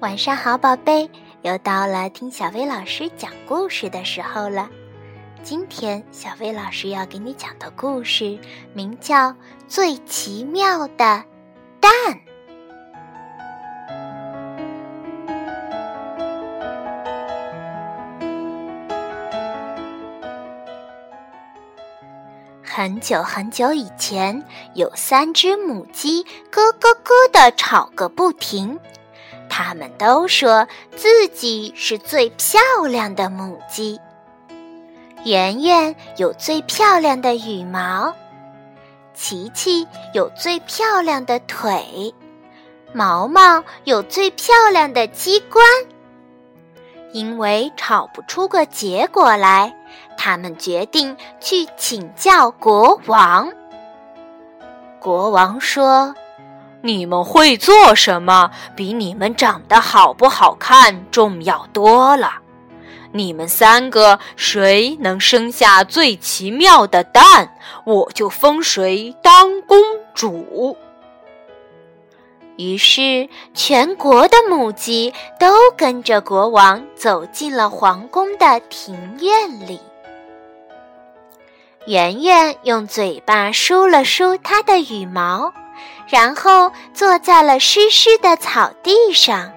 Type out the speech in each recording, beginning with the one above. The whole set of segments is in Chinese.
晚上好，宝贝，又到了听小薇老师讲故事的时候了。今天小薇老师要给你讲的故事名叫《最奇妙的蛋》。很久很久以前，有三只母鸡咯咯咯的吵个不停。它们都说自己是最漂亮的母鸡。圆圆有最漂亮的羽毛，琪琪有最漂亮的腿，毛毛有最漂亮的鸡冠。因为吵不出个结果来，他们决定去请教国王。国王说。你们会做什么，比你们长得好不好看重要多了。你们三个谁能生下最奇妙的蛋，我就封谁当公主。于是，全国的母鸡都跟着国王走进了皇宫的庭院里。圆圆用嘴巴梳了梳它的羽毛。然后坐在了湿湿的草地上。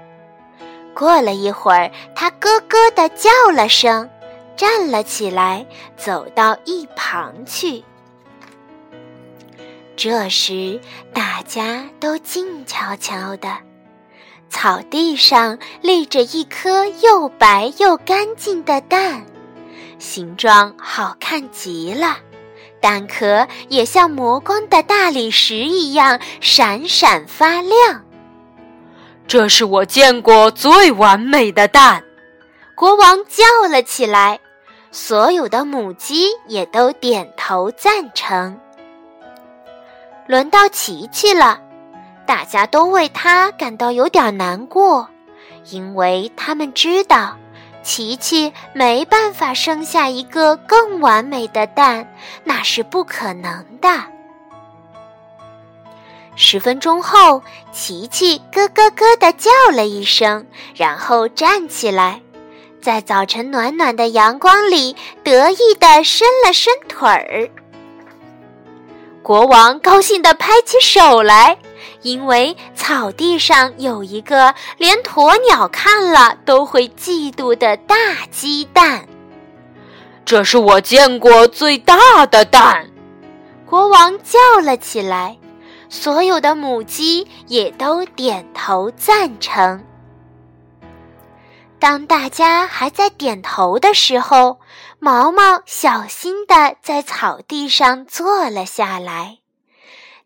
过了一会儿，它咯咯地叫了声，站了起来，走到一旁去。这时，大家都静悄悄的。草地上立着一颗又白又干净的蛋，形状好看极了。蛋壳也像磨光的大理石一样闪闪发亮。这是我见过最完美的蛋，国王叫了起来。所有的母鸡也都点头赞成。轮到琪琪了，大家都为他感到有点难过，因为他们知道。琪琪没办法生下一个更完美的蛋，那是不可能的。十分钟后，琪琪咯咯咯地叫了一声，然后站起来，在早晨暖暖的阳光里得意地伸了伸腿儿。国王高兴地拍起手来。因为草地上有一个连鸵鸟看了都会嫉妒的大鸡蛋，这是我见过最大的蛋。国王叫了起来，所有的母鸡也都点头赞成。当大家还在点头的时候，毛毛小心地在草地上坐了下来。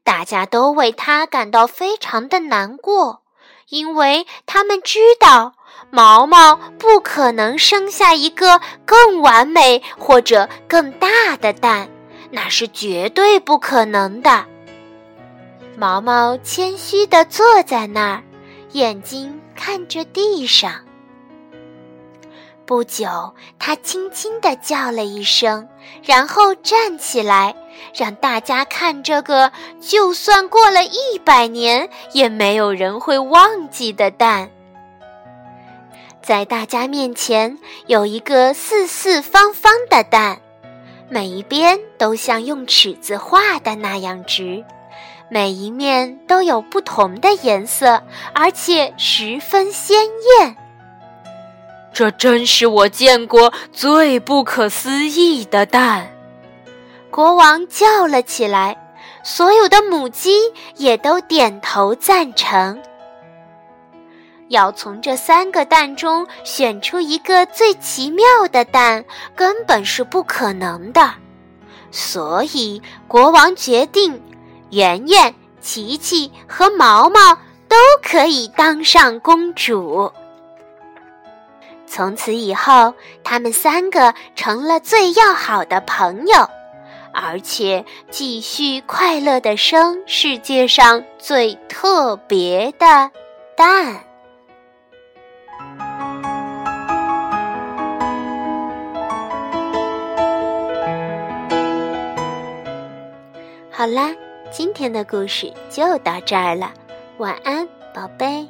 大家都为他感到非常的难过，因为他们知道毛毛不可能生下一个更完美或者更大的蛋，那是绝对不可能的。毛毛谦虚地坐在那儿，眼睛看着地上。不久，他轻轻地叫了一声，然后站起来，让大家看这个就算过了一百年也没有人会忘记的蛋。在大家面前有一个四四方方的蛋，每一边都像用尺子画的那样直，每一面都有不同的颜色，而且十分鲜艳。这真是我见过最不可思议的蛋！国王叫了起来，所有的母鸡也都点头赞成。要从这三个蛋中选出一个最奇妙的蛋，根本是不可能的。所以，国王决定，圆圆、琪琪和毛毛都可以当上公主。从此以后，他们三个成了最要好的朋友，而且继续快乐的生世界上最特别的蛋。好啦，今天的故事就到这儿了，晚安，宝贝。